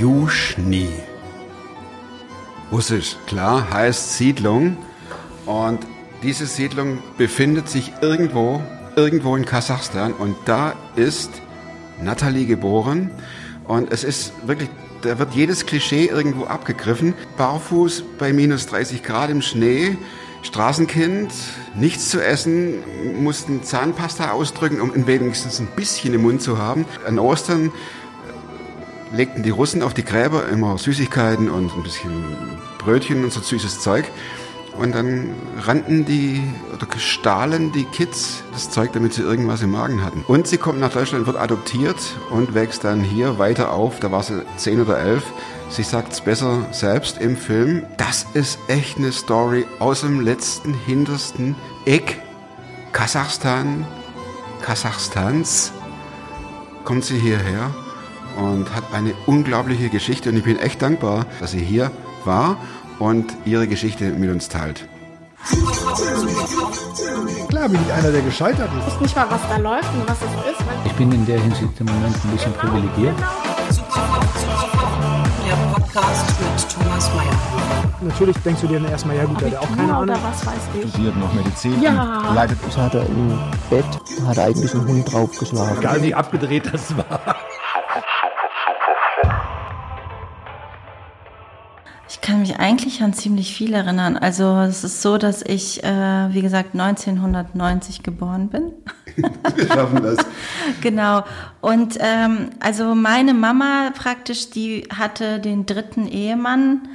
Juschni. Russisch, klar, heißt Siedlung. Und diese Siedlung befindet sich irgendwo, irgendwo in Kasachstan. Und da ist Natalie geboren. Und es ist wirklich, da wird jedes Klischee irgendwo abgegriffen. Barfuß bei minus 30 Grad im Schnee. Straßenkind, nichts zu essen, mussten Zahnpasta ausdrücken, um wenigstens ein bisschen im Mund zu haben. An Ostern legten die Russen auf die Gräber immer Süßigkeiten und ein bisschen Brötchen und so süßes Zeug. Und dann rannten die oder stahlen die Kids das Zeug, damit sie irgendwas im Magen hatten. Und sie kommt nach Deutschland, wird adoptiert und wächst dann hier weiter auf. Da war sie zehn oder elf. Sie sagt es besser selbst im Film. Das ist echt eine Story aus dem letzten, hintersten Eck. Kasachstan, Kasachstans. Kommt sie hierher und hat eine unglaubliche Geschichte. Und ich bin echt dankbar, dass sie hier war und ihre Geschichte mit uns teilt. Klar bin ich einer, der gescheitert ist. Ich weiß nicht mal, was da läuft und was es ist. Ich bin in der Hinsicht im Moment ein bisschen privilegiert. Der Podcast mit Thomas Mayer. Natürlich denkst du dir dann erstmal, ja gut, der hat auch keine Ahnung. oder was weiß ich. studiert noch Medizin Ja. und leitet Das hat er im Bett, hat er eigentlich einen Hund draufgeschlagen. Egal wie abgedreht das war. Ich kann mich eigentlich an ziemlich viel erinnern. Also es ist so, dass ich, äh, wie gesagt, 1990 geboren bin. Wir schaffen das. genau. Und ähm, also meine Mama praktisch, die hatte den dritten Ehemann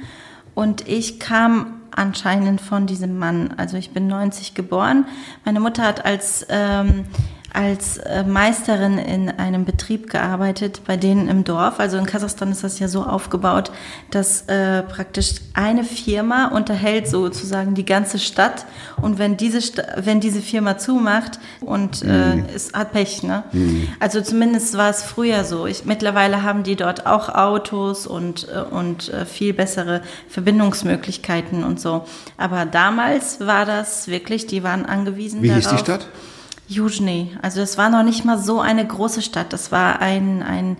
und ich kam anscheinend von diesem Mann. Also ich bin 90 geboren. Meine Mutter hat als ähm, als äh, Meisterin in einem Betrieb gearbeitet, bei denen im Dorf. Also in Kasachstan ist das ja so aufgebaut, dass äh, praktisch eine Firma unterhält sozusagen die ganze Stadt. Und wenn diese, Sta wenn diese Firma zumacht und äh, es hat Pech, ne? Also zumindest war es früher so. Ich, mittlerweile haben die dort auch Autos und, äh, und äh, viel bessere Verbindungsmöglichkeiten und so. Aber damals war das wirklich, die waren angewiesen Wie darauf. hieß die Stadt? Juzhny. Also das war noch nicht mal so eine große Stadt. Das war ein, ein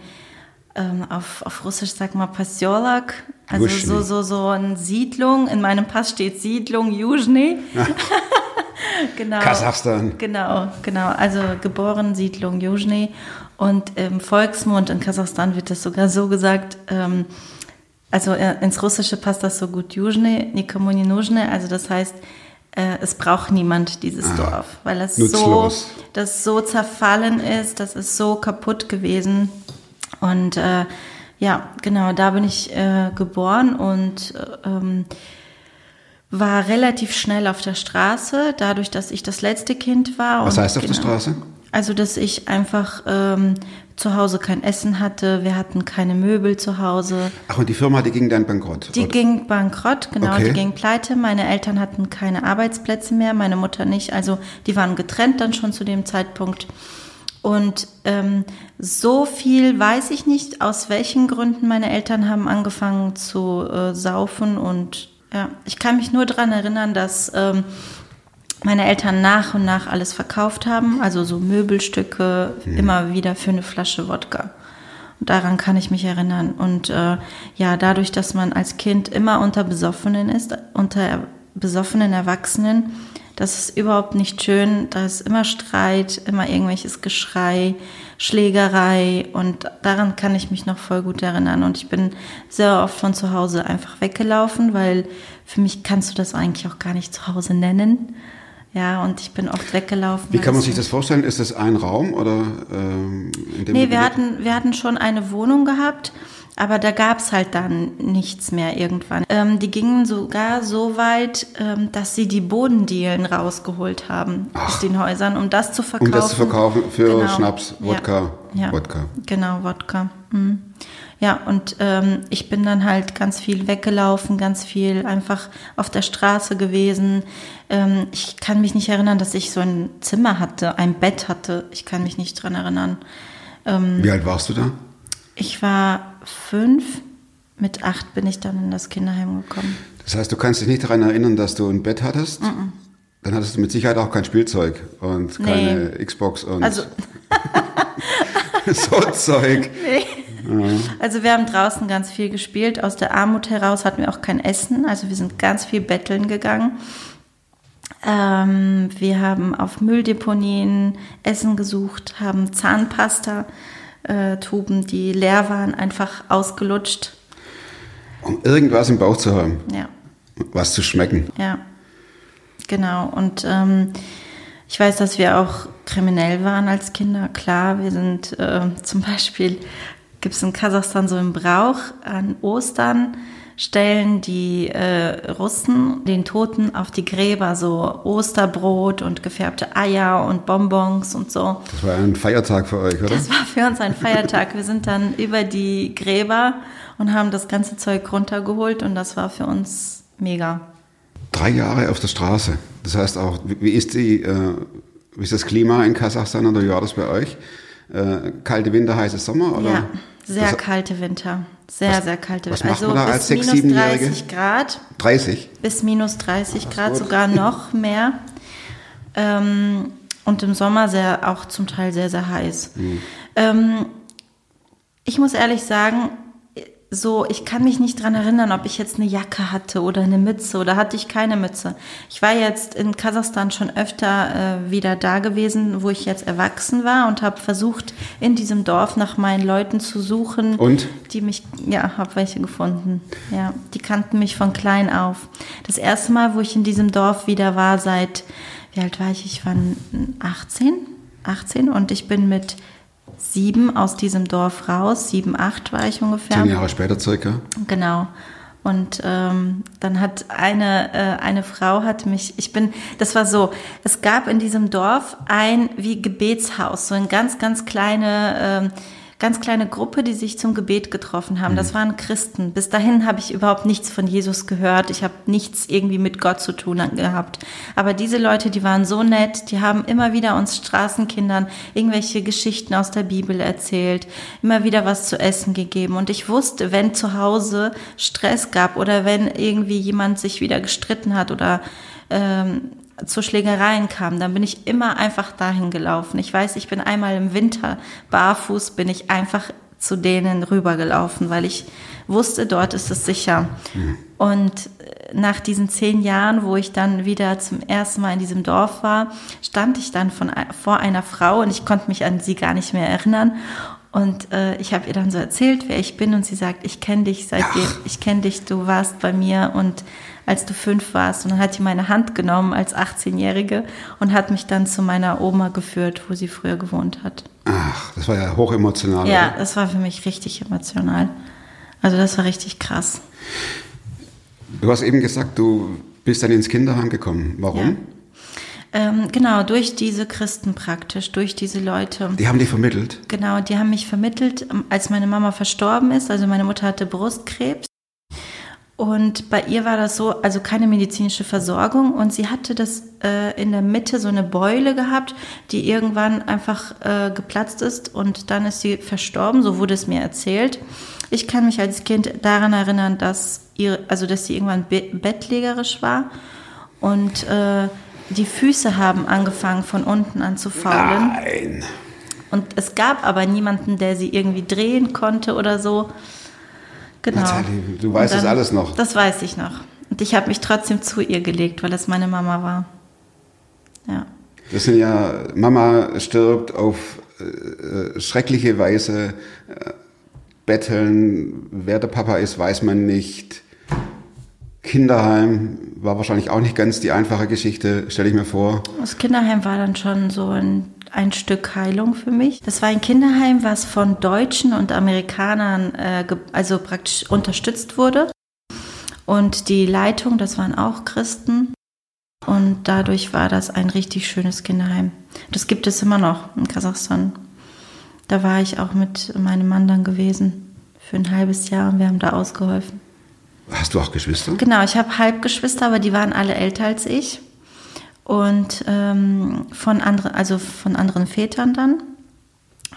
ähm, auf, auf Russisch sagt man Pasiolak. Also Juzhny. so, so, so eine Siedlung. In meinem Pass steht Siedlung Juzhny. genau. Kasachstan. Genau, genau. Also geboren Siedlung Juzhny. Und im Volksmund in Kasachstan wird das sogar so gesagt, ähm, also äh, ins Russische passt das so gut, Juzhny, nikomu ne also das heißt, äh, es braucht niemand dieses Dorf, weil es so, das so zerfallen ist, das ist so kaputt gewesen. Und äh, ja, genau, da bin ich äh, geboren und äh, ähm, war relativ schnell auf der Straße, dadurch, dass ich das letzte Kind war. Was heißt auf der Straße? Also, dass ich einfach ähm, zu Hause kein Essen hatte, wir hatten keine Möbel zu Hause. Ach, und die Firma, die ging dann bankrott. Die Oder- ging bankrott, genau, Okay. die ging pleite. Meine Eltern hatten keine Arbeitsplätze mehr, meine Mutter nicht. Also die waren getrennt dann schon zu dem Zeitpunkt. Und ähm, so viel weiß ich nicht, aus welchen Gründen meine Eltern haben angefangen zu äh, saufen. Und ja, ich kann mich nur daran erinnern, dass ähm, meine Eltern nach und nach alles verkauft haben, also so Möbelstücke, immer wieder für eine Flasche Wodka. Und daran kann ich mich erinnern. Und äh, ja, dadurch, dass man als Kind immer unter Besoffenen ist, unter besoffenen Erwachsenen, das ist überhaupt nicht schön. Da ist immer Streit, immer irgendwelches Geschrei, Schlägerei. Und daran kann ich mich noch voll gut erinnern. Und ich bin sehr oft von zu Hause einfach weggelaufen, weil für mich kannst du das eigentlich auch gar nicht zu Hause nennen. Ja, und ich bin oft weggelaufen. Wie kann man es- sich das vorstellen? Ist das ein Raum oder ähm, in dem Nee, wir hatten, wir hatten schon eine Wohnung gehabt, aber da gab's halt dann nichts mehr irgendwann. Ähm, die gingen sogar so weit, ähm, dass sie die Bodendielen rausgeholt haben aus den Häusern, um das zu verkaufen. Um das zu verkaufen für Genau. Schnaps, Wodka, Ja. Ja. Wodka. Genau, Wodka. Mhm. Ja, und ähm, ich bin dann halt ganz viel weggelaufen, ganz viel einfach auf der Straße gewesen. Ähm, ich kann mich nicht erinnern, dass ich so ein Zimmer hatte, ein Bett hatte. Ich kann mich nicht dran erinnern. Ähm, Wie alt warst du da? Ich war fünf. Mit acht bin ich dann in das Kinderheim gekommen. Das heißt, du kannst dich nicht daran erinnern, dass du ein Bett hattest? Dann hattest du mit Sicherheit auch kein Spielzeug und keine Xbox und Also, so Zeug. Also wir haben draußen ganz viel gespielt. Aus der Armut heraus hatten wir auch kein Essen. Also wir sind ganz viel betteln gegangen. Ähm, wir haben auf Mülldeponien Essen gesucht, haben Zahnpasta, äh, Tuben, die leer waren, einfach ausgelutscht. Um irgendwas im Bauch zu haben, Ja, was zu schmecken. ja, genau. Und ähm, ich weiß, dass wir auch kriminell waren als Kinder. Klar, wir sind äh, zum Beispiel, gibt es in Kasachstan so einen Brauch, an Ostern stellen die äh, Russen den Toten auf die Gräber so Osterbrot und gefärbte Eier und Bonbons und so. Das war ein Feiertag für euch, oder? Das war für uns ein Feiertag. Wir sind dann über die Gräber und haben das ganze Zeug runtergeholt und das war für uns mega. Drei Jahre auf der Straße. Das heißt auch, wie wie ist, die, äh, wie ist das Klima in Kasachstan oder wie war das bei euch? Äh, kalte Winter, heiße Sommer? Oder? Ja, sehr Das- kalte Winter. Sehr, Was- sehr kalte Winter. Also bis minus Siebenjährige? 30 Grad, 30? bis minus 30 Grad, gut. sogar noch mehr. Ähm, und im Sommer sehr, auch zum Teil sehr, sehr heiß. Mhm. Ähm, ich muss ehrlich sagen, so, ich kann mich nicht dran erinnern, ob ich jetzt eine Jacke hatte oder eine Mütze oder hatte ich keine Mütze. Ich war jetzt in Kasachstan schon öfter äh, wieder da gewesen, wo ich jetzt erwachsen war und habe versucht, in diesem Dorf nach meinen Leuten zu suchen. Und? Die mich, ja, habe welche gefunden. Ja, die kannten mich von klein auf. Das erste Mal, wo ich in diesem Dorf wieder war, seit, wie alt war ich? Ich war 18, 18 und ich bin mit sieben aus diesem Dorf raus. Sieben, acht war ich ungefähr. Zehn Jahre später circa. Genau. Und ähm, dann hat eine, äh, eine Frau hat mich, ich bin, das war so, es gab in diesem Dorf ein wie Gebetshaus, so ein ganz, ganz kleine, ähm, ganz kleine Gruppe, die sich zum Gebet getroffen haben. Das waren Christen. Bis dahin habe ich überhaupt nichts von Jesus gehört. Ich habe nichts irgendwie mit Gott zu tun gehabt. Aber diese Leute, die waren so nett, die haben immer wieder uns Straßenkindern irgendwelche Geschichten aus der Bibel erzählt, immer wieder was zu essen gegeben. Und ich wusste, wenn zu Hause Stress gab oder wenn irgendwie jemand sich wieder gestritten hat oder ähm, zu Schlägereien kam, dann bin ich immer einfach dahin gelaufen. Ich weiß, ich bin einmal im Winter barfuß, bin ich einfach zu denen rübergelaufen, weil ich wusste, dort ist es sicher. Und äh, nach diesen zehn Jahren, wo ich dann wieder zum ersten Mal in diesem Dorf war, stand ich dann von, ein- vor einer Frau und ich konnte mich an sie gar nicht mehr erinnern. Und äh, ich habe ihr dann so erzählt, wer ich bin, und sie sagt, ich kenne dich seitdem, ich kenne dich, du warst bei mir und als du fünf warst. Und dann hat sie meine Hand genommen als 18-Jährige und hat mich dann zu meiner Oma geführt, wo sie früher gewohnt hat. Ach, das war ja hochemotional. Ja, oder? das war für mich richtig emotional. Also das war richtig krass. Du hast eben gesagt, du bist dann ins Kinderheim gekommen. Warum? Ja. Ähm, genau, durch diese Christen praktisch, durch diese Leute. Die haben dich vermittelt. Genau, die haben mich vermittelt, ähm, als meine Mama verstorben ist. Also meine Mutter hatte Brustkrebs. Und bei ihr war das so, also keine medizinische Versorgung. Und sie hatte das äh, in der Mitte so eine Beule gehabt, die irgendwann einfach äh, geplatzt ist. Und dann ist sie verstorben, so wurde es mir erzählt. Ich kann mich als Kind daran erinnern, dass, ihr, also dass sie irgendwann be bettlägerisch war. Und äh, die Füße haben angefangen von unten an zu faulen. Nein. Und es gab aber niemanden, der sie irgendwie drehen konnte oder so. Genau. Nathalie, du weißt Und das alles noch. Das weiß ich noch. Und ich habe mich trotzdem zu ihr gelegt, weil es meine Mama war. Ja. Das sind ja, Mama stirbt auf äh, schreckliche Weise. Äh, betteln, wer der Papa ist, weiß man nicht. Kinderheim war wahrscheinlich auch nicht ganz die einfache Geschichte, stelle ich mir vor. Das Kinderheim war dann schon so ein, ein Stück Heilung für mich. Das war ein Kinderheim, was von Deutschen und Amerikanern äh, also praktisch unterstützt wurde. Und die Leitung, das waren auch Christen. Und dadurch war das ein richtig schönes Kinderheim. Das gibt es immer noch in Kasachstan. Da war ich auch mit meinem Mann dann gewesen für ein halbes Jahr und wir haben da ausgeholfen. Hast du auch Geschwister? Genau, ich habe Halbgeschwister, aber die waren alle älter als ich. Und ähm, von anderen, also von anderen Vätern dann.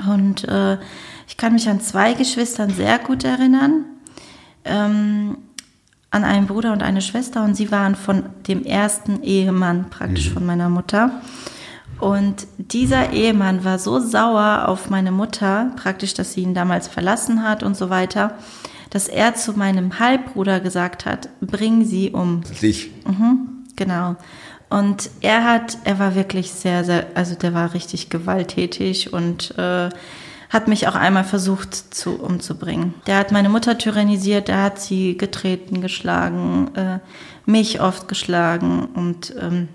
Und äh, ich kann mich an zwei Geschwistern sehr gut erinnern. Ähm, an einen Bruder und eine Schwester und sie waren von dem ersten Ehemann praktisch von meiner Mutter. Und dieser Ehemann war so sauer auf meine Mutter, praktisch, dass sie ihn damals verlassen hat und so weiter, dass er zu meinem Halbbruder gesagt hat, bring sie um. Dich. Genau. Und er hat, er war wirklich sehr, sehr, also der war richtig gewalttätig und äh, hat mich auch einmal versucht zu umzubringen. Der hat meine Mutter tyrannisiert, der hat sie getreten, geschlagen, äh, mich oft geschlagen und ähm,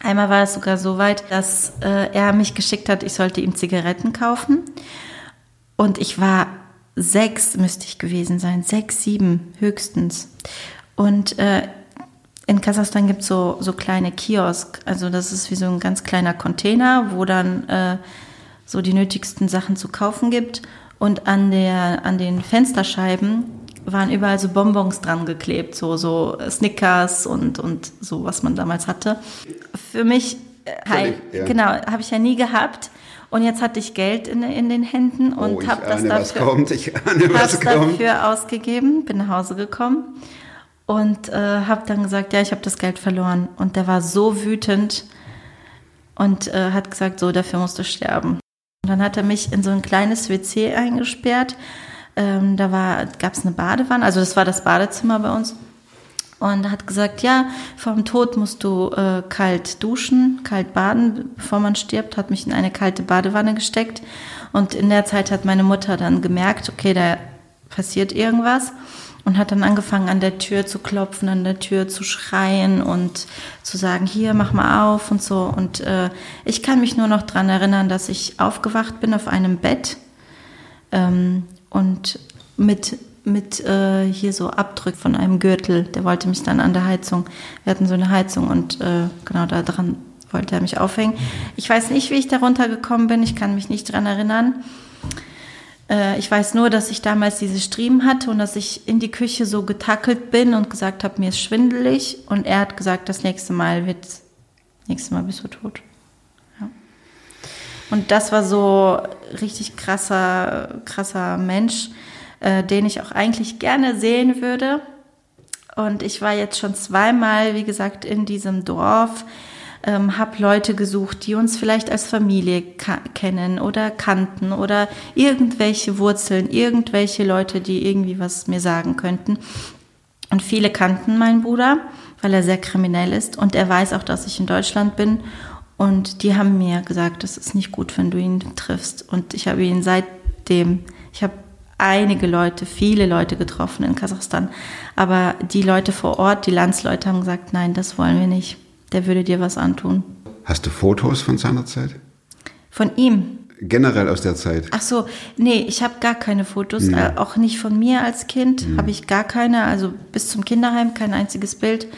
einmal war es sogar so weit, dass äh, er mich geschickt hat, ich sollte ihm Zigaretten kaufen und ich war sechs, müsste ich gewesen sein, sechs, sieben höchstens. Und äh, in Kasachstan gibt es so, so kleine Kiosk, also das ist wie so ein ganz kleiner Container, wo dann äh, so die nötigsten Sachen zu kaufen gibt. Und an, der, an den Fensterscheiben waren überall so Bonbons dran geklebt, so, so Snickers und, und so, was man damals hatte. Für mich, äh, Völlig, ja. genau, habe ich ja nie gehabt. Und jetzt hatte ich Geld in, in den Händen und oh, habe das dafür ahne, dafür ausgegeben, bin nach Hause gekommen und äh, habe dann gesagt, ja, ich habe das Geld verloren. Und der war so wütend und äh, hat gesagt, so, dafür musst du sterben. Und dann hat er mich in so ein kleines WC eingesperrt. Ähm, da gab es eine Badewanne, also das war das Badezimmer bei uns. Und hat gesagt, ja, vor dem Tod musst du äh, kalt duschen, kalt baden, bevor man stirbt, hat mich in eine kalte Badewanne gesteckt. Und in der Zeit hat meine Mutter dann gemerkt, okay, da passiert irgendwas. Und hat dann angefangen, an der Tür zu klopfen, an der Tür zu schreien und zu sagen, hier, mach mal auf und so. Und äh, ich kann mich nur noch dran erinnern, dass ich aufgewacht bin auf einem Bett ähm, und mit, mit äh, hier so Abdruck von einem Gürtel. Der wollte mich dann an der Heizung. Wir hatten so eine Heizung und äh, genau da dran wollte er mich aufhängen. Ich weiß nicht, wie ich da runtergekommen bin. Ich kann mich nicht dran erinnern. Äh, ich weiß nur, dass ich damals diese Striemen hatte und dass ich in die Küche so getackelt bin und gesagt habe, mir ist schwindelig. Und er hat gesagt, das nächste Mal wird, nächstes Mal bist du tot. Ja. Und das war so richtig krasser, krasser Mensch, äh, den ich auch eigentlich gerne sehen würde. Und ich war jetzt schon zweimal, wie gesagt, in diesem Dorf, ähm, habe Leute gesucht, die uns vielleicht als Familie kennen oder kannten oder irgendwelche Wurzeln, irgendwelche Leute, die irgendwie was mir sagen könnten. Und viele kannten meinen Bruder, weil er sehr kriminell ist und er weiß auch, dass ich in Deutschland bin. Und die haben mir gesagt, das ist nicht gut, wenn du ihn triffst. Und ich habe ihn seitdem, ich habe einige Leute, viele Leute getroffen in Kasachstan. Aber die Leute vor Ort, die Landsleute haben gesagt, nein, das wollen wir nicht. Der würde dir was antun. Hast du Fotos von seiner Zeit? Von ihm? Generell aus der Zeit? Ach so, nee, ich habe gar keine Fotos, mhm. äh, auch nicht von mir als Kind mhm. habe ich gar keine, also bis zum Kinderheim kein einziges Bild.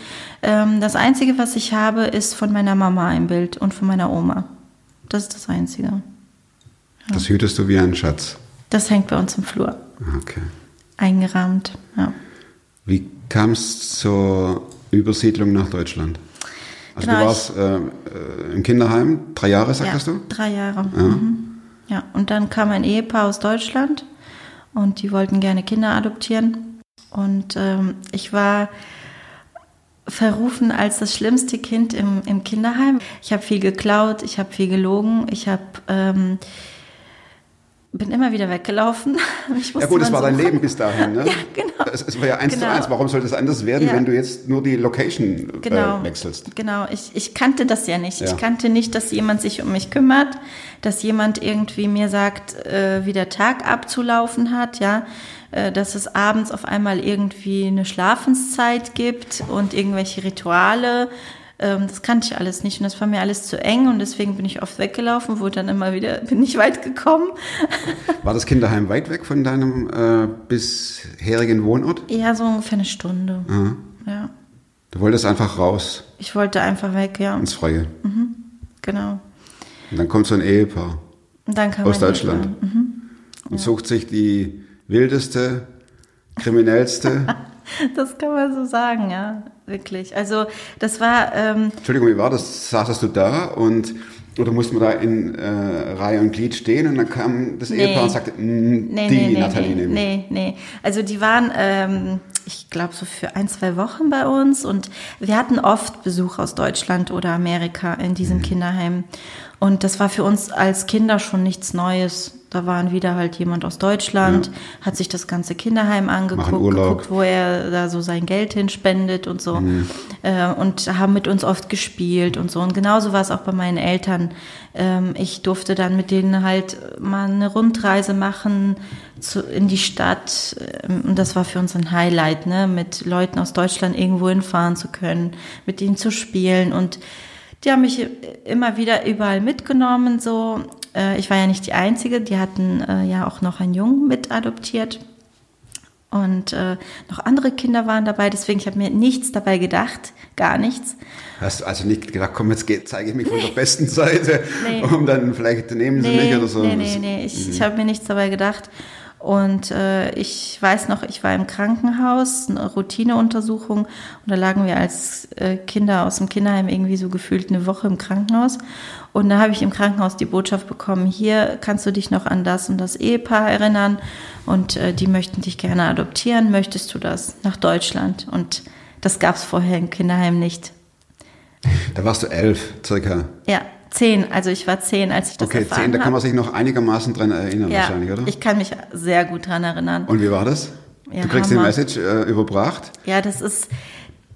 Ähm, das Einzige, was ich habe, ist von meiner Mama ein Bild und von meiner Oma. Das ist das Einzige. Ja. Das hütest du wie ein Schatz? Das hängt bei uns im Flur. Okay. Eingerahmt, ja. Wie kam es zur Übersiedlung nach Deutschland? Also genau, du warst äh, im Kinderheim, drei Jahre, sagtest ja, du? drei Jahre. Ja. Mhm. ja, und dann kam ein Ehepaar aus Deutschland und die wollten gerne Kinder adoptieren. Und ähm, ich war verrufen als das schlimmste Kind im, im Kinderheim. Ich habe viel geklaut, ich habe viel gelogen, ich habe... Ähm, bin immer wieder weggelaufen. ja gut, das war dein Leben bis dahin, ne? Ja, genau. Es, es war ja eins genau. zu eins. Warum sollte es anders werden, ja. wenn du jetzt nur die Location genau. äh, wechselst? Genau, ich, ich kannte das ja nicht. Ja. Ich kannte nicht, dass jemand sich um mich kümmert, dass jemand irgendwie mir sagt, äh, wie der Tag abzulaufen hat, ja, äh, dass es abends auf einmal irgendwie eine Schlafenszeit gibt und irgendwelche Rituale das kannte ich alles nicht und das war mir alles zu eng und deswegen bin ich oft weggelaufen, wurde dann immer wieder, bin nicht weit gekommen. War das Kinderheim weit weg von deinem äh, bisherigen Wohnort? Ja, so ungefähr eine Stunde. Aha. Ja. Du wolltest einfach raus. Ich wollte einfach weg, ja. Ins Freie. Mhm. Genau. Und dann kommt so ein Ehepaar und aus Deutschland mhm. und ja. sucht sich die wildeste, kriminellste. das kann man so sagen, ja, wirklich. Also das war. Ähm, Entschuldigung, wie war das? Saßest du da und Oder musste man da in äh, Reihe und Glied stehen und dann kam das Nee. Ehepaar und sagte, "Mm, Nee, die nee, Nathalie nee, nee, nee. Also die waren, ähm, ich glaube, so für ein, zwei Wochen bei uns und wir hatten oft Besuch aus Deutschland oder Amerika in diesem Mhm. Kinderheim. Und das war für uns als Kinder schon nichts Neues. Da waren wieder halt jemand aus Deutschland, hat sich das ganze Kinderheim angeguckt, geguckt, wo er da so sein Geld hinspendet und so. Äh, und haben mit uns oft gespielt und so. Und genauso war es auch bei meinen Eltern. Ähm, ich durfte dann mit denen halt mal eine Rundreise machen zu, in die Stadt. Ähm, Und das war für uns ein Highlight, ne? mit Leuten aus Deutschland irgendwo hinfahren zu können, mit ihnen zu spielen. Und die haben mich immer wieder überall mitgenommen. So, Äh, ich war ja nicht die Einzige. Die hatten äh, ja auch noch einen Jungen mit adoptiert. Und äh, noch andere Kinder waren dabei, deswegen ich habe mir nichts dabei gedacht, gar nichts. Hast du also nicht gedacht, komm, jetzt geht, zeige ich mich von der besten Seite, Nee. um dann vielleicht nehmen sie mich oder so. Nee, nee, nee, ich, ich habe mir nichts dabei gedacht. Und äh, ich weiß noch, ich war im Krankenhaus, eine Routineuntersuchung, und da lagen wir als äh, Kinder aus dem Kinderheim irgendwie so gefühlt eine Woche im Krankenhaus. Und da habe ich im Krankenhaus die Botschaft bekommen, hier kannst du dich noch an das und das Ehepaar erinnern und äh, die möchten dich gerne adoptieren, möchtest du das nach Deutschland? Und das gab es vorher im Kinderheim nicht. Da warst du elf, circa. Ja, zehn, also ich war zehn, als ich das Okay, erfahren zehn, da kann man sich noch einigermaßen dran erinnern Ja, wahrscheinlich, oder? ich kann mich sehr gut dran erinnern. Und wie war das? Ja, du kriegst Hammer. die Message äh, überbracht? Ja, das ist,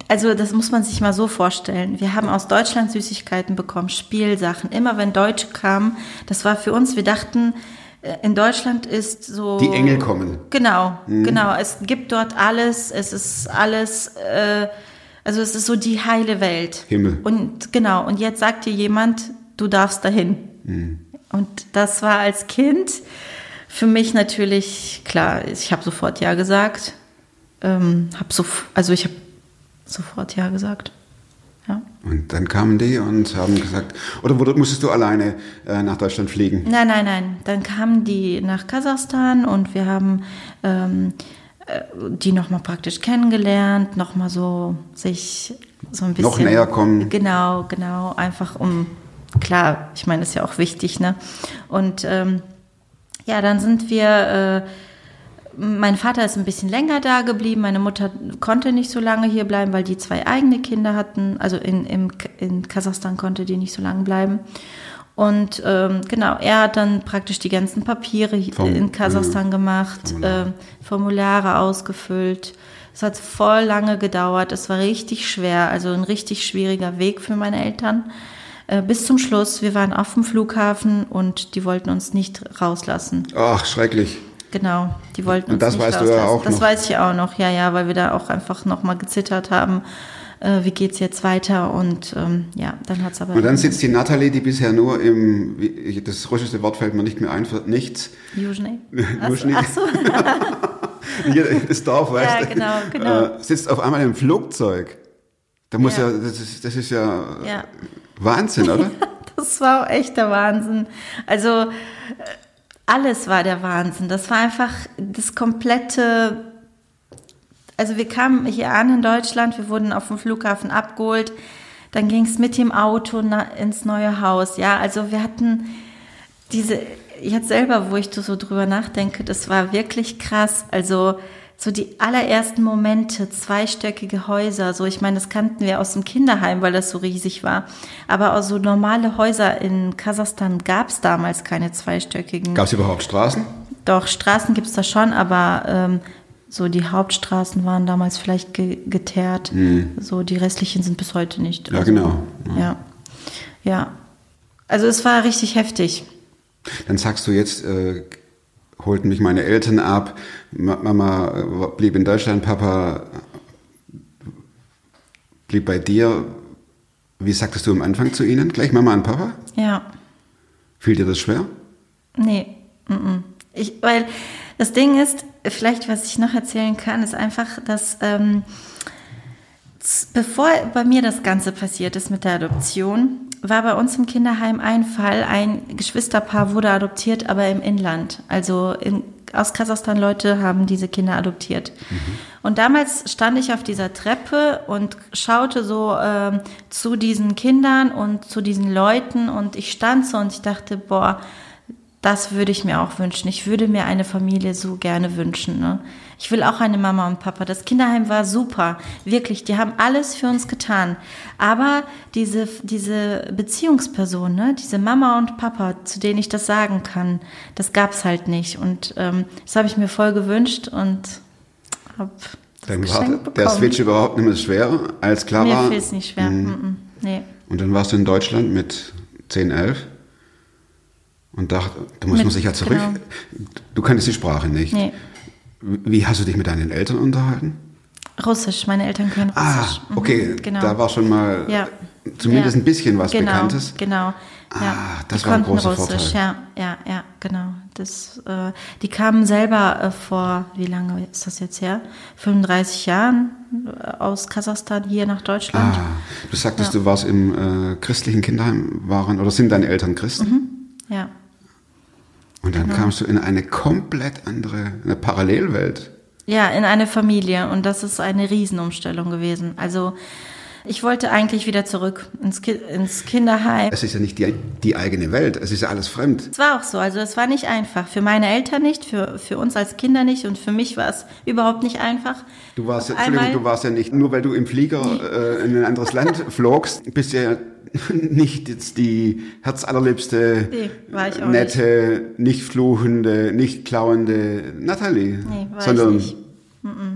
also das muss man sich mal so vorstellen. Wir haben aus Deutschland Süßigkeiten bekommen, Spielsachen. Immer wenn Deutsche kamen, das war für uns, wir dachten, äh, in Deutschland ist so... Die Engel kommen. Genau, genau. Es gibt dort alles, es ist alles... Äh, also es ist so die heile Welt. Himmel. Und genau, und jetzt sagt dir jemand, du darfst dahin. Und das war als Kind für mich natürlich klar. Ich habe sofort ja gesagt. Ähm, hab so, also ich habe sofort ja gesagt. Ja. Und dann kamen die und haben gesagt, oder musstest du alleine äh, nach Deutschland fliegen? Nein, nein, nein. Dann kamen die nach Kasachstan und wir haben ähm, äh, die nochmal praktisch kennengelernt, nochmal so sich so ein bisschen. Noch näher kommen. Genau, genau. Einfach um, klar, ich meine, das ist ja auch wichtig, ne? Und ähm, ja, dann sind wir. Äh, mein Vater ist ein bisschen länger da geblieben. Meine Mutter konnte nicht so lange hier bleiben, weil die zwei eigene Kinder hatten. Also in, im, in Kasachstan konnte die nicht so lange bleiben. Und ähm, genau, er hat dann praktisch die ganzen Papiere Form- in Kasachstan gemacht, Formulare. ähm, Formulare ausgefüllt. Es hat voll lange gedauert. Es war richtig schwer, also ein richtig schwieriger Weg für meine Eltern. Äh, bis zum Schluss, wir waren auf dem Flughafen und die wollten uns nicht rauslassen. Ach, schrecklich. Genau, die wollten Und uns das nicht weißt du ja rauslassen. auch Das noch. weiß ich auch noch, ja, ja, weil wir da auch einfach nochmal gezittert haben. Äh, wie geht's jetzt weiter? Und ähm, ja, dann hat's aber. Und dann sitzt die Natalie, die bisher nur im, wie- das russische Wort fällt mir nicht mehr ein, für nichts. Juschny. Ach so, das Dorf, weißt Ja, du? genau, genau. Äh, sitzt auf einmal im Flugzeug. Da muss ja, Ja. das, ist, das ist ja, ja. Wahnsinn, oder? Das war auch echt der Wahnsinn. Also äh, alles war der Wahnsinn. Das war einfach das komplette. Also wir kamen hier an in Deutschland, wir wurden auf dem Flughafen abgeholt, dann ging es mit dem Auto ins neue Haus. Ja, also wir hatten diese, jetzt selber, wo ich so drüber nachdenke, das war wirklich krass. Also so die allerersten Momente, zweistöckige Häuser, so ich meine, das kannten wir aus dem Kinderheim, weil das so riesig war. Aber auch so normale Häuser in Kasachstan gab es damals keine zweistöckigen. Gab es überhaupt Straßen? Doch, Straßen gibt es da schon, aber ähm, so die Hauptstraßen waren damals vielleicht ge geteert. So die restlichen sind bis heute nicht. Ja, genau. Ja. ja. Also es war richtig heftig. Dann sagst du jetzt, äh, holten mich meine Eltern ab, Ma- Mama äh, blieb in Deutschland, Papa blieb bei dir. Wie sagtest du am Anfang zu ihnen? Gleich Mama und Papa? Ja. Fiel dir das schwer? Nee, mm. Ich, weil das Ding ist, vielleicht was ich noch erzählen kann, ist einfach, dass ähm, bevor bei mir das Ganze passiert ist mit der Adoption, war bei uns im Kinderheim ein Fall, ein Geschwisterpaar wurde adoptiert, aber im Inland, also in, aus Kasachstan Leute haben diese Kinder adoptiert. Und damals stand ich auf dieser Treppe und schaute so ähm, zu diesen Kindern und zu diesen Leuten. Und ich stand so und ich dachte, boah, das würde ich mir auch wünschen. Ich würde mir eine Familie so gerne wünschen. Ne? Ich will auch eine Mama und Papa. Das Kinderheim war super. Wirklich, die haben alles für uns getan. Aber diese, diese Beziehungsperson, ne? diese Mama und Papa, zu denen ich das sagen kann, das gab's halt nicht. Und ähm, das habe ich mir voll gewünscht und habe Dann war der. Switch überhaupt nicht mehr schwer, als klar Mir war. fiel es nicht schwer. Mhm. Nee. Und dann warst du in Deutschland mit 10, 11 und dachte, da muss Mit- man sich ja zurück. genau. Du kanntest die Sprache nicht. Nee. Wie hast du dich mit deinen Eltern unterhalten? Russisch, meine Eltern können Ah, Russisch. Mhm, okay, genau. da war schon mal Ja. zumindest Ja. ein bisschen was genau, Bekanntes. Genau. Ah, ja. das die war ein großer Russisch, Vorteil. ja, ja, ja, genau. Das, äh, die kamen selber äh, vor, wie lange ist das jetzt her? 35 Jahren äh, aus Kasachstan hier nach Deutschland. Ah, du sagtest, du warst im äh, christlichen Kinderheim, waren oder sind deine Eltern Christen? Ja. Und dann Genau. kamst du in eine komplett andere, eine Parallelwelt. Ja, in eine Familie und das ist eine Riesenumstellung gewesen. Also ich wollte eigentlich wieder zurück ins, Ki ins Kinderheim. Es ist ja nicht die, die eigene Welt, es ist ja alles fremd. Es war auch so, also es war nicht einfach. Für meine Eltern nicht, für, für uns als Kinder nicht und für mich war es überhaupt nicht einfach. Du warst, Entschuldigung, du warst ja nicht, nur weil du im Flieger äh, in ein anderes Land flogst, bist ja nicht jetzt die herzallerliebste, Nee, nette, nicht. fluchende, nicht klauende Natalie. Nee, war sondern ich nicht.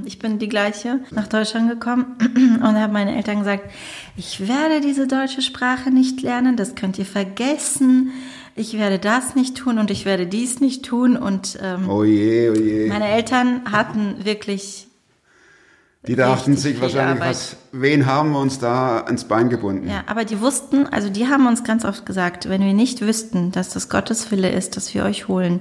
Ich bin die gleiche nach Deutschland gekommen und habe meine Eltern gesagt, ich werde diese deutsche Sprache nicht lernen, das könnt ihr vergessen. Ich werde das nicht tun und ich werde dies nicht tun. Und ähm, oh je, oh je. meine Eltern hatten wirklich, Die dachten sich wahrscheinlich, was, wen haben wir uns da ans Bein gebunden? ja, aber die wussten, also die haben uns ganz oft gesagt, wenn wir nicht wüssten, dass das Gottes Wille ist, dass wir euch holen.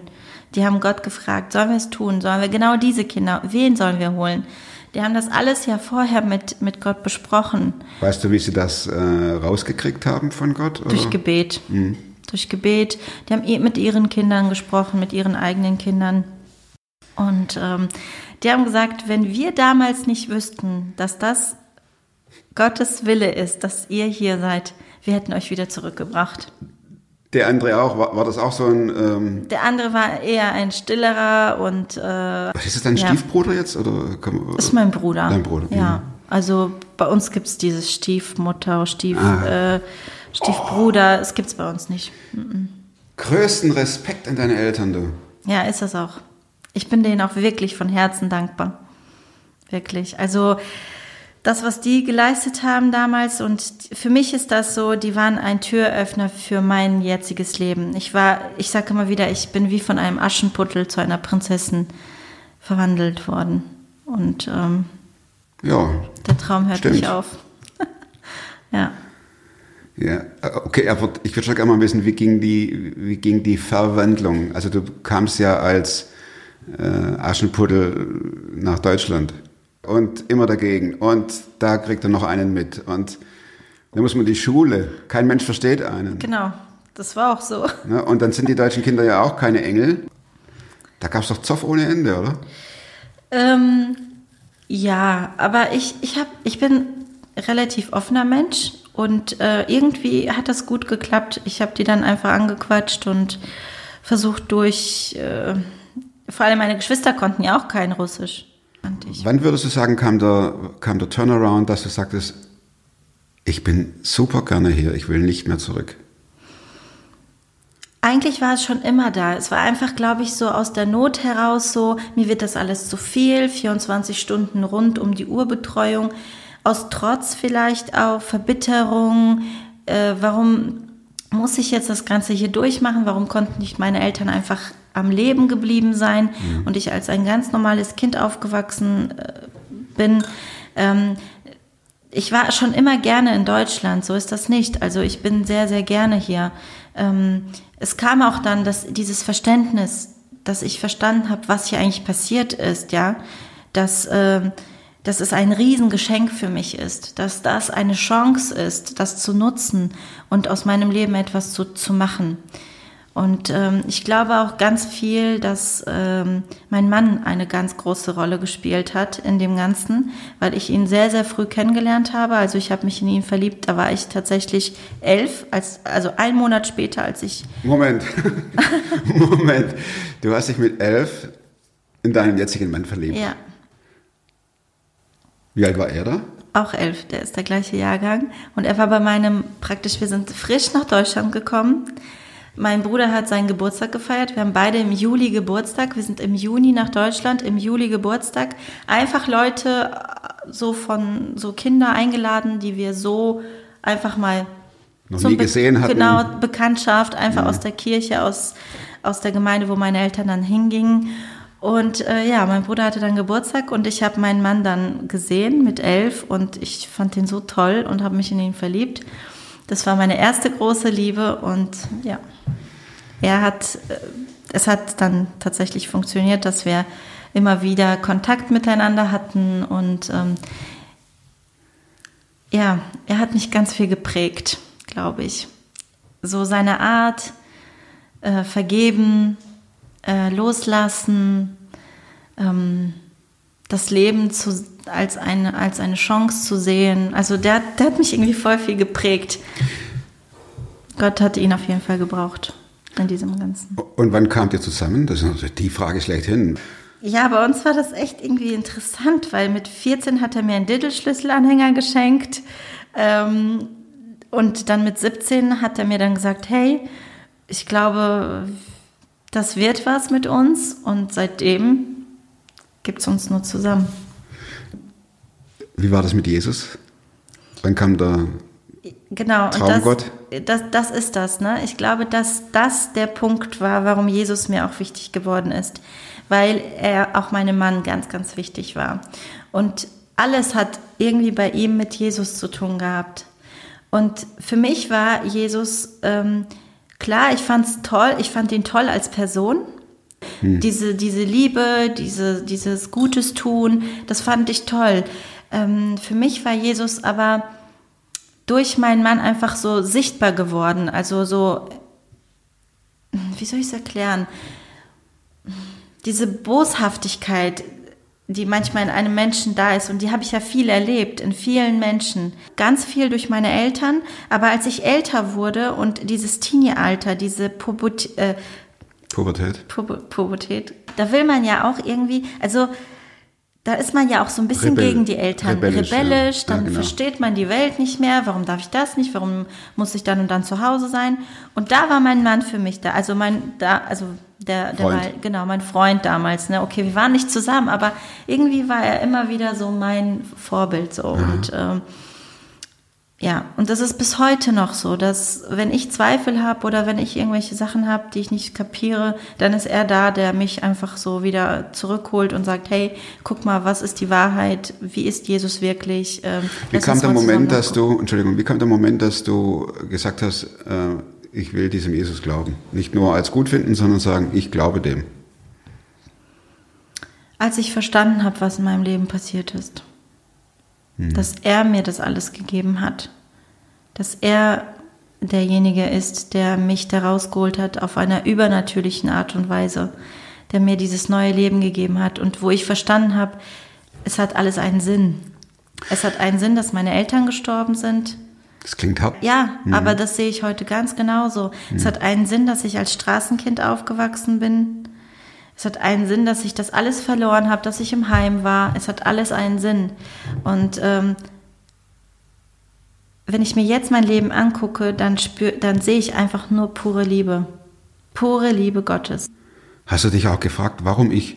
Die haben Gott gefragt, sollen wir es tun? Sollen wir genau diese Kinder, wen sollen wir holen? Die haben das alles ja vorher mit, mit Gott besprochen. Weißt du, wie sie das äh, rausgekriegt haben von Gott? Oder? Durch Gebet. Durch Gebet. Die haben mit ihren Kindern gesprochen, mit ihren eigenen Kindern. Und ähm, die haben gesagt, wenn wir damals nicht wüssten, dass das Gottes Wille ist, dass ihr hier seid, wir hätten euch wieder zurückgebracht. Der andere auch, war, war das auch so ein, ähm, Der andere war eher ein stillerer und äh, ist das dein Ja. Stiefbruder jetzt? Oder kann ist mein Bruder. Dein Bruder, Ja. mhm. Also bei uns gibt es dieses Stiefmutter, Stief, Ah. äh, Stiefbruder, es gibt es bei uns nicht. größten Respekt an deine Eltern, du. Ja, ist das auch. Ich bin denen auch wirklich von Herzen dankbar. Wirklich. Also das, was die geleistet haben damals und für mich ist das so, die waren ein Türöffner für mein jetziges Leben. Ich war, ich sage immer wieder, ich bin wie von einem Aschenputtel zu einer Prinzessin verwandelt worden. Und ähm, Ja, der Traum hört Stimmt. nicht auf. ja. ja. Äh, Okay, aber ich würde schon gerne mal wissen, wie ging die, wie ging die Verwandlung? Also du kamst ja als Aschenputtel nach Deutschland und immer dagegen und da kriegt er noch einen mit und da muss man die Schule, kein Mensch versteht einen. Genau. Das war auch so. Ne? Und dann sind die deutschen Kinder ja auch keine Engel. Da gab es doch Zoff ohne Ende, oder? Ähm, ja, aber ich, ich, hab, ich bin relativ offener Mensch und äh, irgendwie hat das gut geklappt. Ich habe die dann einfach angequatscht und versucht durch, äh, vor allem meine Geschwister konnten ja auch kein Russisch. Ich, Wann würdest du sagen, kam der, kam der Turnaround, dass du sagtest, ich bin super gerne hier, ich will nicht mehr zurück? eigentlich war es schon immer da. Es war einfach, glaube ich, so aus der Not heraus so, mir wird das alles zu viel, 24 Stunden rund um die Uhrbetreuung, aus Trotz vielleicht auch, Verbitterung, äh, warum muss ich jetzt das Ganze hier durchmachen? Warum konnten nicht meine Eltern einfach am Leben geblieben sein und ich als ein ganz normales Kind aufgewachsen äh, bin? Ähm, ich war schon immer gerne in Deutschland, so ist das nicht. Also ich bin sehr, sehr gerne hier. Ähm, es kam auch dann dass dieses Verständnis, dass ich verstanden habe, was hier eigentlich passiert ist, ja, dass, ähm, dass es ein Riesengeschenk für mich ist, dass das eine Chance ist, das zu nutzen und aus meinem Leben etwas zu, zu machen. Und ähm, ich glaube auch ganz viel, dass ähm, mein Mann eine ganz große Rolle gespielt hat in dem Ganzen, weil ich ihn sehr, sehr früh kennengelernt habe. Also ich habe mich in ihn verliebt, da war ich tatsächlich elf, als, also ein Monat später, als ich... Moment, Moment. Du hast dich mit elf in deinen jetzigen Mann verliebt. Ja, Wie alt war er da? auch elf, der ist der gleiche Jahrgang. Und er war bei meinem, praktisch, wir sind frisch nach Deutschland gekommen. Mein Bruder hat seinen Geburtstag gefeiert. Wir haben beide im Juli Geburtstag. Wir sind im Juni nach Deutschland, im Juli Geburtstag. Einfach Leute, äh, so von, so Kinder eingeladen, die wir so einfach mal Noch nie Be- gesehen hatten. Genau, Bekanntschaft, einfach aus der Kirche, aus, aus der Gemeinde, wo meine Eltern dann hingingen. Und äh, ja, mein Bruder hatte dann Geburtstag und ich habe meinen Mann dann gesehen mit elf und ich fand ihn so toll und habe mich in ihn verliebt. Das war meine erste große Liebe und ja, er hat, äh, es hat dann tatsächlich funktioniert, dass wir immer wieder Kontakt miteinander hatten und ähm, ja, er hat mich ganz viel geprägt, glaube ich. So seine Art, äh, vergeben, äh, loslassen, ähm, das Leben zu, als, eine, als eine Chance zu sehen. Also der, der hat mich irgendwie voll viel geprägt. Gott hat ihn auf jeden Fall gebraucht in diesem Ganzen. Und wann kamt ihr zusammen? Das ist natürlich die Frage schlechthin. Ja, bei uns war das echt irgendwie interessant, weil mit 14 hat er mir einen Diddle-Schlüsselanhänger geschenkt. Ähm, und dann mit 17 hat er mir dann gesagt, hey, ich glaube, das wird was mit uns. Und seitdem gibt es uns nur zusammen. Wie war das mit Jesus? Wann kam da Genau, Traumgott? Das, das, ist das. Ne? Ich glaube, dass das der Punkt war, warum Jesus mir auch wichtig geworden ist. Weil er auch meinem Mann ganz, ganz wichtig war. Und alles hat irgendwie bei ihm mit Jesus zu tun gehabt. Und für mich war Jesus, ähm, klar, ich fand es toll, ich fand ihn toll als Person. Diese, diese Liebe, diese, dieses Gutes tun, das fand ich toll. Ähm, für mich war Jesus aber durch meinen Mann einfach so sichtbar geworden. Also so, wie soll ich es erklären? Diese Boshaftigkeit, die manchmal in einem Menschen da ist, und die habe ich ja viel erlebt, in vielen Menschen. Ganz viel durch meine Eltern, aber als ich älter wurde und dieses Teenie-Alter, diese Pubertät, äh, Pubertät? Pub Pubertät, da will man ja auch irgendwie, also da ist man ja auch so ein bisschen Rebell- gegen die Eltern. rebellisch, Rebellisch, ja. dann Ja, genau. versteht man die Welt nicht mehr, warum darf ich das nicht, warum muss ich dann und dann zu Hause sein? Und da war mein Mann für mich da, also mein, da, also der, der Freund. war, genau, mein Freund damals, ne, okay, wir waren nicht zusammen, aber irgendwie war er immer wieder so mein Vorbild, so, und, ähm, ja, und das ist bis heute noch so, dass wenn ich Zweifel habe oder wenn ich irgendwelche Sachen habe, die ich nicht kapiere, dann ist er da, der mich einfach so wieder zurückholt und sagt, hey, guck mal, was ist die Wahrheit? Wie ist Jesus wirklich? Ähm, Wie kam der Moment, dass du, Entschuldigung, wie kam der Moment, dass du gesagt hast, äh, ich will diesem Jesus glauben? Nicht nur als gut finden, sondern sagen, ich glaube dem. Als ich verstanden habe, was in meinem Leben passiert ist, dass er mir das alles gegeben hat, dass er derjenige ist, der mich da rausgeholt hat auf einer übernatürlichen Art und Weise, der mir dieses neue Leben gegeben hat und wo ich verstanden habe, es hat alles einen Sinn. Es hat einen Sinn, dass meine Eltern gestorben sind, Das klingt hart. ja, aber das sehe ich heute ganz genauso. Es hat einen Sinn, dass ich als Straßenkind aufgewachsen bin. Es hat einen Sinn, dass ich das alles verloren habe, dass ich im Heim war. Es hat alles einen Sinn. Und ähm, wenn ich mir jetzt mein Leben angucke, dann, spür, dann sehe ich einfach nur pure Liebe. Pure Liebe Gottes. Hast du dich auch gefragt, warum ich?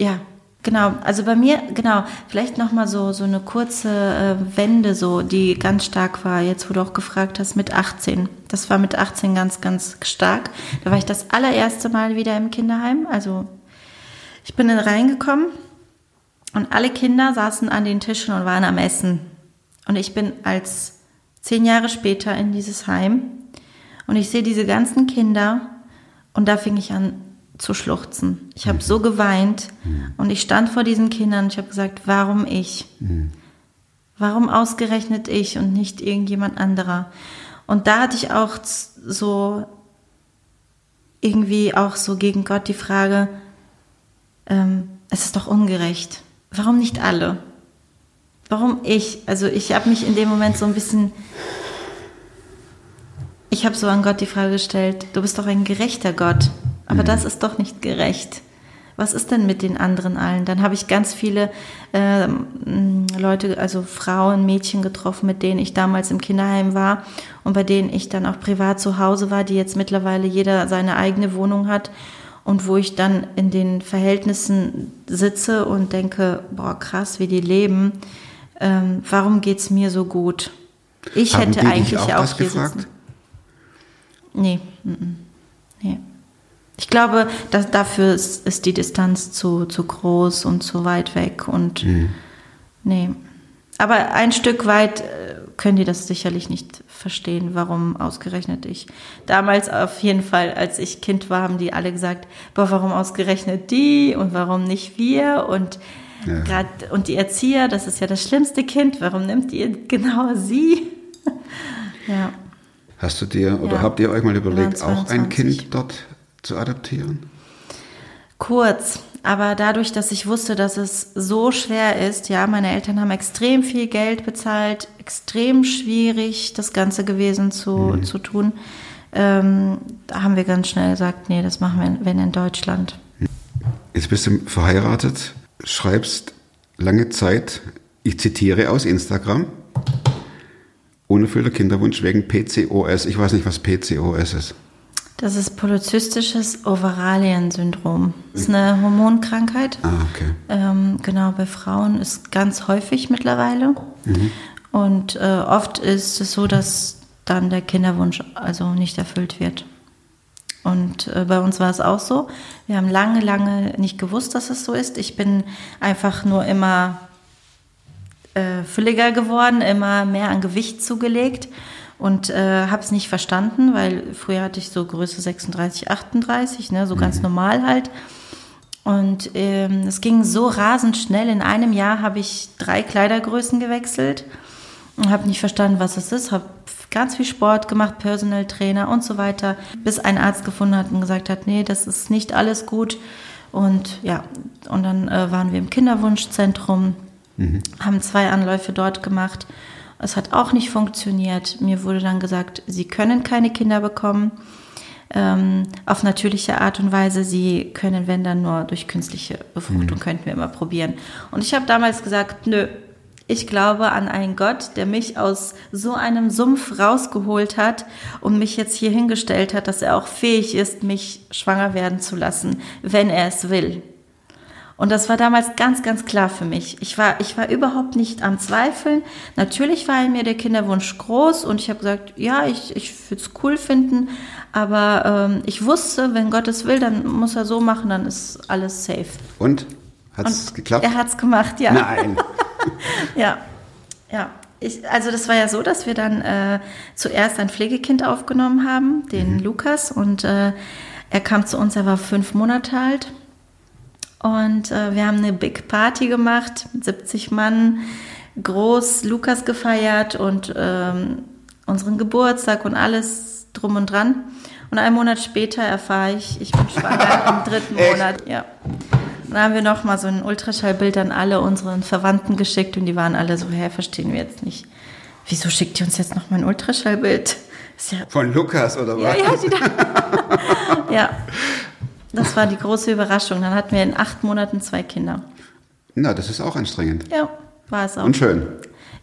Ja, genau. Also bei mir, genau, vielleicht nochmal so, so eine kurze äh, Wende, so, die ganz stark war, jetzt wo du auch gefragt hast, mit 18. Das war mit 18 ganz, ganz stark. Da war ich das allererste Mal wieder im Kinderheim. Also ich bin dann reingekommen und alle Kinder saßen an den Tischen und waren am Essen. Und ich bin als zehn Jahre später in dieses Heim und ich sehe diese ganzen Kinder und da fing ich an zu schluchzen. Ich habe so geweint und ich stand vor diesen Kindern und ich habe gesagt, warum ich? Warum ausgerechnet ich und nicht irgendjemand anderer? Und da hatte ich auch so irgendwie auch so gegen Gott die Frage, ähm, es ist doch ungerecht. Warum nicht alle? Warum ich? Also ich habe mich in dem Moment so ein bisschen, ich habe so an Gott die Frage gestellt, du bist doch ein gerechter Gott, aber das ist doch nicht gerecht. Was ist denn mit den anderen allen? Dann habe ich ganz viele ähm, Leute, also Frauen, Mädchen getroffen, mit denen ich damals im Kinderheim war und bei denen ich dann auch privat zu Hause war, die jetzt mittlerweile jeder seine eigene Wohnung hat und wo ich dann in den Verhältnissen sitze und denke, boah, krass, wie die leben. Ähm, warum geht's mir so gut? Ich Haben hätte eigentlich auch auch hier gefragt? sitzen. Nee, mm, mm, nee. Ich glaube, dass dafür ist, ist die Distanz zu, zu groß und zu weit weg und nee. Aber ein Stück weit äh, können die das sicherlich nicht verstehen, warum ausgerechnet ich. Damals auf jeden Fall, als ich Kind war, haben die alle gesagt, boah, warum ausgerechnet die und warum nicht wir und Ja. grad, und die Erzieher, das ist ja das schlimmste Kind, warum nimmt ihr genau sie? ja. Hast du dir oder Ja. habt ihr euch mal überlegt, auch ein 22. Kind dort zu adoptieren? Kurz, aber dadurch, dass ich wusste, dass es so schwer ist, ja, meine Eltern haben extrem viel Geld bezahlt, extrem schwierig das Ganze gewesen zu, zu tun, ähm, da haben wir ganz schnell gesagt, nee, das machen wir, wenn in Deutschland. Jetzt bist du verheiratet, schreibst lange Zeit, ich zitiere aus Instagram, unerfüllter Kinderwunsch wegen PCOS. Ich weiß nicht, was PCOS ist. Das ist polyzystisches Ovaralien-Syndrom. Das ist eine Hormonkrankheit. Ah, okay. Ähm, genau, bei Frauen ist ganz häufig mittlerweile. Und äh, oft ist es so, dass dann der Kinderwunsch also nicht erfüllt wird. Und äh, bei uns war es auch so. Wir haben lange, lange nicht gewusst, dass es so ist. Ich bin einfach nur immer äh, fülliger geworden, immer mehr an Gewicht zugelegt und äh, habe es nicht verstanden, weil früher hatte ich so Größe 36, 38, ne, so ganz normal halt. Und ähm, es ging so rasend schnell. In einem Jahr habe ich drei Kleidergrößen gewechselt und habe nicht verstanden, was es ist. Habe ganz viel Sport gemacht, Personal Trainer und so weiter, bis ein Arzt gefunden hat und gesagt hat, nee, das ist nicht alles gut. Und ja, und dann äh, waren wir im Kinderwunschzentrum, haben zwei Anläufe dort gemacht. Es hat auch nicht funktioniert. Mir wurde dann gesagt, Sie können keine Kinder bekommen ähm, auf natürliche Art und Weise. Sie können, wenn dann nur durch künstliche Befruchtung, könnten wir immer probieren. Und ich habe damals gesagt, nö, ich glaube an einen Gott, der mich aus so einem Sumpf rausgeholt hat und mich jetzt hier hingestellt hat, dass er auch fähig ist, mich schwanger werden zu lassen, wenn er es will. Und das war damals ganz, ganz klar für mich. Ich war, ich war überhaupt nicht am Zweifeln. Natürlich war in mir der Kinderwunsch groß und ich habe gesagt, ja, ich, ich würde es cool finden, aber ähm, ich wusste, wenn Gott es will, dann muss er so machen, dann ist alles safe. Und? Hat es geklappt? Er hat es gemacht, ja. Nein. Ja, ja. Ich, also das war ja so, dass wir dann äh, zuerst ein Pflegekind aufgenommen haben, den Lukas, und äh, er kam zu uns, er war fünf Monate alt. Und äh, wir haben eine Big Party gemacht mit 70 Mann, groß Lukas gefeiert und ähm, unseren Geburtstag und alles drum und dran. Und einen Monat später erfahre ich, ich bin schwanger im dritten Monat. Ja. Dann haben wir noch mal so ein Ultraschallbild an alle unseren Verwandten geschickt und die waren alle so, hä, verstehen wir jetzt nicht. Wieso schickt ihr uns jetzt noch mal ein Ultraschallbild? Ist ja, Von Lukas oder ja, was? ja, da. ja, das war die große Überraschung. Dann hatten wir in acht Monaten zwei Kinder. Na, das ist auch anstrengend. Ja, war es auch. Und schön.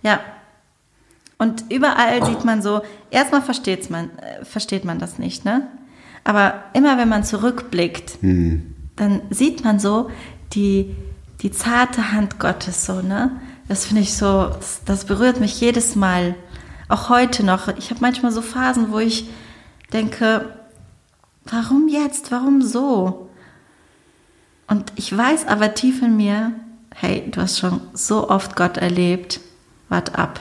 Ja. Und überall sieht man so, erstmal versteht's man, äh, versteht man das nicht, ne? Aber immer wenn man zurückblickt, dann sieht man so die, die zarte Hand Gottes so, ne? Das finde ich so, das, das berührt mich jedes Mal. Auch heute noch. Ich habe manchmal so Phasen, wo ich denke, warum jetzt? Warum so? Und ich weiß aber tief in mir, hey, du hast schon so oft Gott erlebt, wart ab.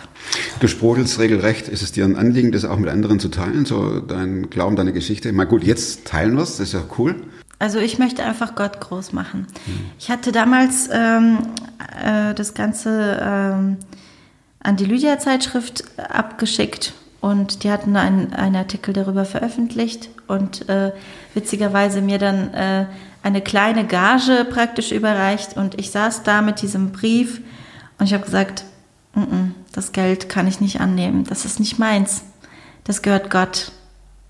Du sprudelst regelrecht. Ist es dir ein Anliegen, das auch mit anderen zu teilen? So dein Glauben, deine Geschichte? Mal gut, jetzt teilen wir es, das ist ja cool. Also ich möchte einfach Gott groß machen. Ich hatte damals ähm, äh, das Ganze ähm, an die Lydia-Zeitschrift abgeschickt und die hatten einen, einen Artikel darüber veröffentlicht und äh, witzigerweise mir dann äh, eine kleine Gage praktisch überreicht und ich saß da mit diesem Brief und ich habe gesagt, "Mm, mm, das Geld kann ich nicht annehmen, das ist nicht meins, das gehört Gott.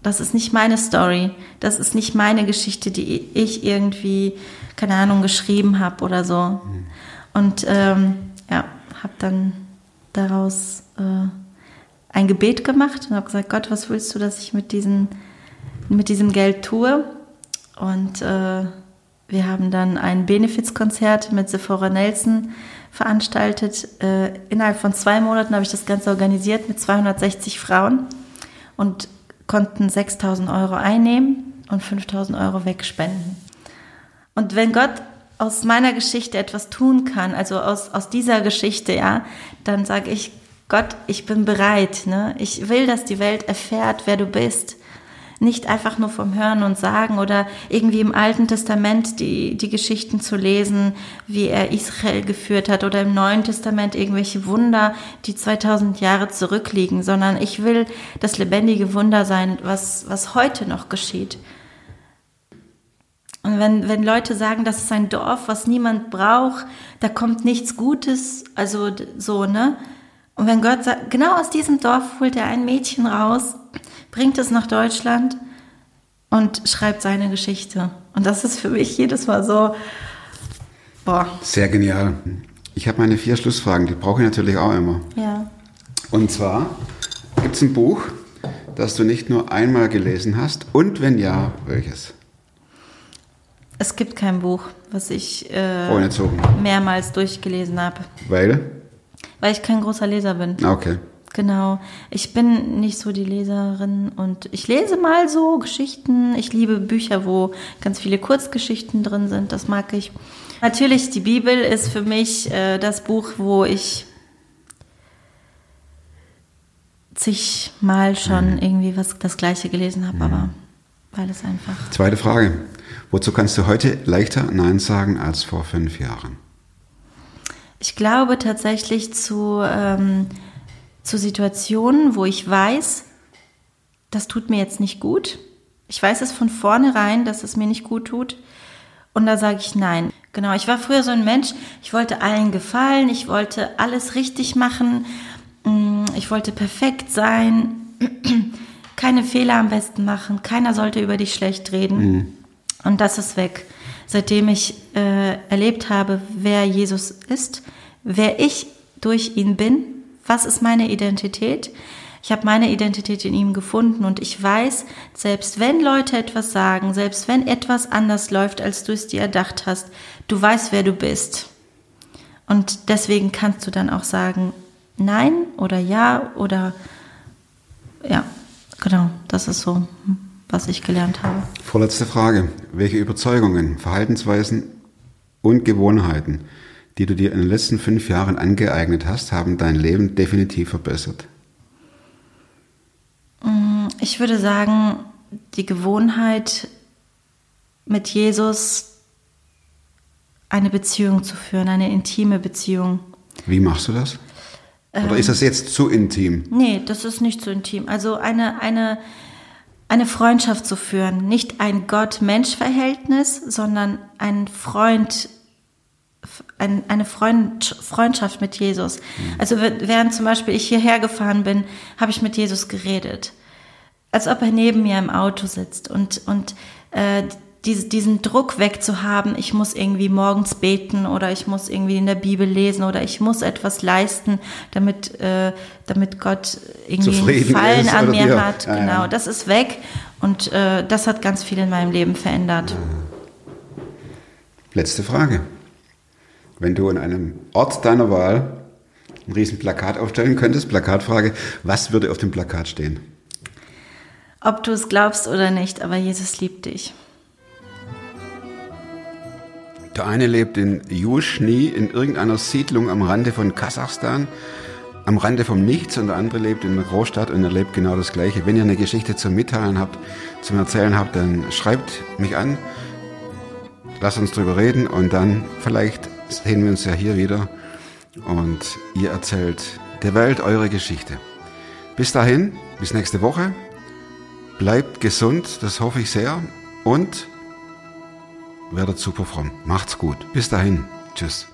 Das ist nicht meine Story, das ist nicht meine Geschichte, die ich irgendwie, keine Ahnung, geschrieben habe oder so. Und ähm, ja, habe dann daraus äh, ein Gebet gemacht und habe gesagt, Gott, was willst du, dass ich mit, diesen, mit diesem Geld tue? Und äh, wir haben dann ein Benefizkonzert mit Sephora Nelson veranstaltet. Äh, innerhalb von zwei Monaten habe ich das Ganze organisiert mit 260 Frauen und konnten 6000 Euro einnehmen und 5000 Euro wegspenden. Und wenn Gott aus meiner Geschichte etwas tun kann, also aus, aus dieser Geschichte, ja, dann sage ich, Gott, ich bin bereit. Ne? Ich will, dass die Welt erfährt, wer du bist. Nicht einfach nur vom Hören und Sagen oder irgendwie im Alten Testament die, die Geschichten zu lesen, wie er Israel geführt hat oder im Neuen Testament irgendwelche Wunder, die 2000 Jahre zurückliegen, sondern ich will das lebendige Wunder sein, was, was heute noch geschieht. Und wenn, wenn Leute sagen, das ist ein Dorf, was niemand braucht, da kommt nichts Gutes, also so, ne? Und wenn Gott sagt, genau aus diesem Dorf holt er ein Mädchen raus, bringt es nach Deutschland und schreibt seine Geschichte. Und das ist für mich jedes Mal so, boah, Sehr genial. Ich habe meine vier Schlussfragen, die brauche ich natürlich auch immer. ja. Und zwar gibt es ein Buch, das du nicht nur einmal gelesen hast und wenn ja, welches? Es gibt kein Buch, was ich äh, Zogen. mehrmals durchgelesen habe, Weil? weil ich kein großer Leser bin. Ah, Okay. Genau. Ich bin nicht so die Leserin und ich lese mal so Geschichten. Ich liebe Bücher, wo ganz viele Kurzgeschichten drin sind. Das mag ich. Natürlich, die Bibel ist für mich äh, das Buch, wo ich zigmal schon irgendwie was das Gleiche gelesen habe, aber weil es einfach. Zweite Frage. Wozu kannst du heute leichter Nein sagen als vor fünf Jahren? Ich glaube tatsächlich zu, ähm, zu Situationen, wo ich weiß, das tut mir jetzt nicht gut. Ich weiß es von vornherein, dass es mir nicht gut tut. Und da sage ich nein. Genau, ich war früher so ein Mensch, ich wollte allen gefallen, ich wollte alles richtig machen, mm, ich wollte perfekt sein, keine Fehler am besten machen, keiner sollte über dich schlecht reden. Und das ist weg. Seitdem ich äh, erlebt habe, wer Jesus ist, wer ich durch ihn bin, was ist meine Identität. Ich habe meine Identität in ihm gefunden und ich weiß, selbst wenn Leute etwas sagen, selbst wenn etwas anders läuft, als du es dir erdacht hast, du weißt, wer du bist. Und deswegen kannst du dann auch sagen, nein oder ja oder ja, genau, das ist so, was ich gelernt habe. Vorletzte Frage. Welche Überzeugungen, Verhaltensweisen und Gewohnheiten, die du dir in den letzten fünf Jahren angeeignet hast, haben dein Leben definitiv verbessert? Ich würde sagen, die Gewohnheit, mit Jesus eine Beziehung zu führen, eine intime Beziehung. Wie machst du das? Oder ist das jetzt zu intim? Nee, das ist nicht so intim. Also eine, eine, eine Freundschaft zu führen. Nicht ein Gott-Mensch-Verhältnis, sondern ein Freund, ein, eine Freund, Freundschaft mit Jesus. Also während zum Beispiel ich hierher gefahren bin, habe ich mit Jesus geredet. Als ob er neben mir im Auto sitzt und, und äh, diese, diesen Druck wegzuhaben, ich muss irgendwie morgens beten oder ich muss irgendwie in der Bibel lesen oder ich muss etwas leisten, damit, äh, damit Gott irgendwie Zufrieden einen Gefallen ist an mir hat. Ja, ja. genau, das ist weg und äh, das hat ganz viel in meinem Leben verändert. Letzte Frage. Wenn du an einem Ort deiner Wahl ein riesen Plakat aufstellen könntest, Plakatfrage, was würde auf dem Plakat stehen? Ob du es glaubst oder nicht, aber Jesus liebt dich. Der eine lebt in Juschni in irgendeiner Siedlung am Rande von Kasachstan, am Rande vom Nichts und der andere lebt in einer Großstadt und erlebt genau das Gleiche. Wenn ihr eine Geschichte zum Mitteilen habt, zum Erzählen habt, dann schreibt mich an, lasst uns drüber reden und dann vielleicht sehen wir uns ja hier wieder und ihr erzählt der Welt eure Geschichte. Bis dahin, bis nächste Woche. Bleibt gesund, das hoffe ich sehr und werdet super fromm. Macht's gut. Bis dahin. Tschüss.